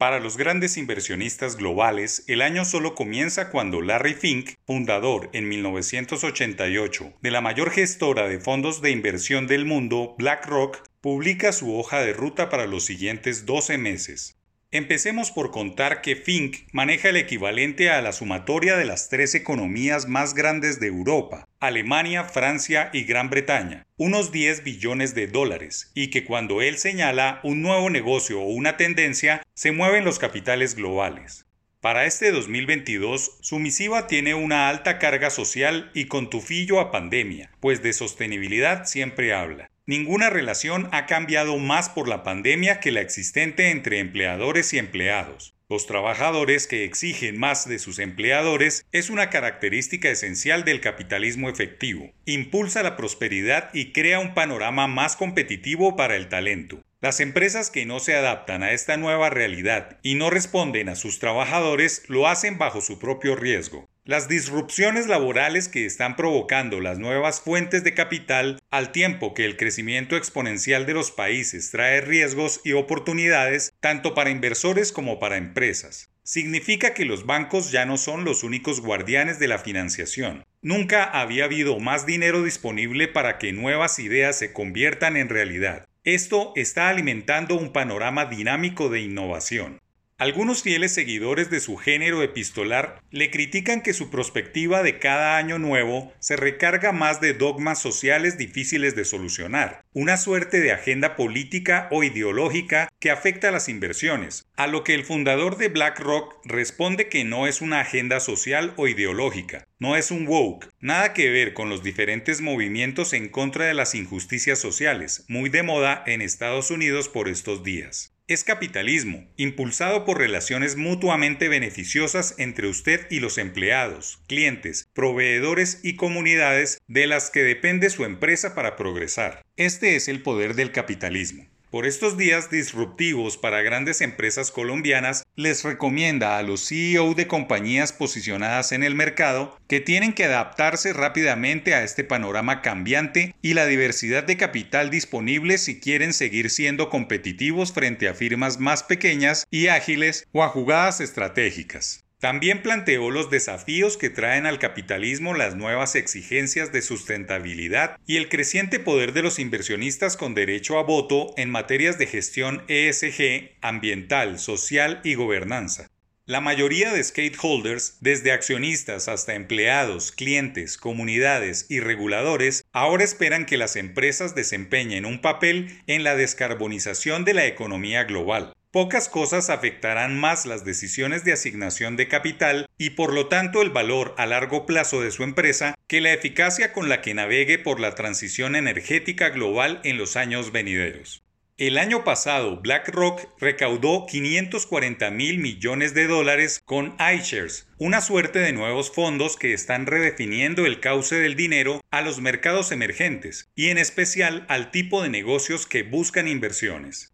Para los grandes inversionistas globales, el año solo comienza cuando Larry Fink, fundador en 1988 de la mayor gestora de fondos de inversión del mundo, BlackRock, publica su hoja de ruta para los siguientes 12 meses. Empecemos por contar que Fink maneja el equivalente a la sumatoria de las tres economías más grandes de Europa, Alemania, Francia y Gran Bretaña, unos 10 billones de dólares, y que cuando él señala un nuevo negocio o una tendencia, se mueven los capitales globales. Para este 2022, su misiva tiene una alta carga social y con tufillo a pandemia, pues de sostenibilidad siempre habla. Ninguna relación ha cambiado más por la pandemia que la existente entre empleadores y empleados. Los trabajadores que exigen más de sus empleadores es una característica esencial del capitalismo efectivo. Impulsa la prosperidad y crea un panorama más competitivo para el talento. Las empresas que no se adaptan a esta nueva realidad y no responden a sus trabajadores lo hacen bajo su propio riesgo. Las disrupciones laborales que están provocando las nuevas fuentes de capital, al tiempo que el crecimiento exponencial de los países trae riesgos y oportunidades tanto para inversores como para empresas. Significa que los bancos ya no son los únicos guardianes de la financiación. Nunca había habido más dinero disponible para que nuevas ideas se conviertan en realidad. Esto está alimentando un panorama dinámico de innovación. Algunos fieles seguidores de su género epistolar le critican que su perspectiva de cada año nuevo se recarga más de dogmas sociales difíciles de solucionar, una suerte de agenda política o ideológica que afecta a las inversiones, a lo que el fundador de BlackRock responde que no es una agenda social o ideológica, no es un woke, nada que ver con los diferentes movimientos en contra de las injusticias sociales, muy de moda en Estados Unidos por estos días es capitalismo, impulsado por relaciones mutuamente beneficiosas entre usted y los empleados, clientes, proveedores y comunidades de las que depende su empresa para progresar. Este es el poder del capitalismo. Por estos días disruptivos para grandes empresas colombianas, les recomienda a los CEO de compañías posicionadas en el mercado que tienen que adaptarse rápidamente a este panorama cambiante y la diversidad de capital disponible si quieren seguir siendo competitivos frente a firmas más pequeñas y ágiles o a jugadas estratégicas. También planteó los desafíos que traen al capitalismo las nuevas exigencias de sustentabilidad y el creciente poder de los inversionistas con derecho a voto en materias de gestión ESG, ambiental, social y gobernanza. La mayoría de stakeholders, desde accionistas hasta empleados, clientes, comunidades y reguladores, ahora esperan que las empresas desempeñen un papel en la descarbonización de la economía global. Pocas cosas afectarán más las decisiones de asignación de capital y por lo tanto el valor a largo plazo de su empresa que la eficacia con la que navegue por la transición energética global en los años venideros. El año pasado, BlackRock recaudó 540 mil millones de dólares con iShares, una suerte de nuevos fondos que están redefiniendo el cauce del dinero a los mercados emergentes y en especial al tipo de negocios que buscan inversiones.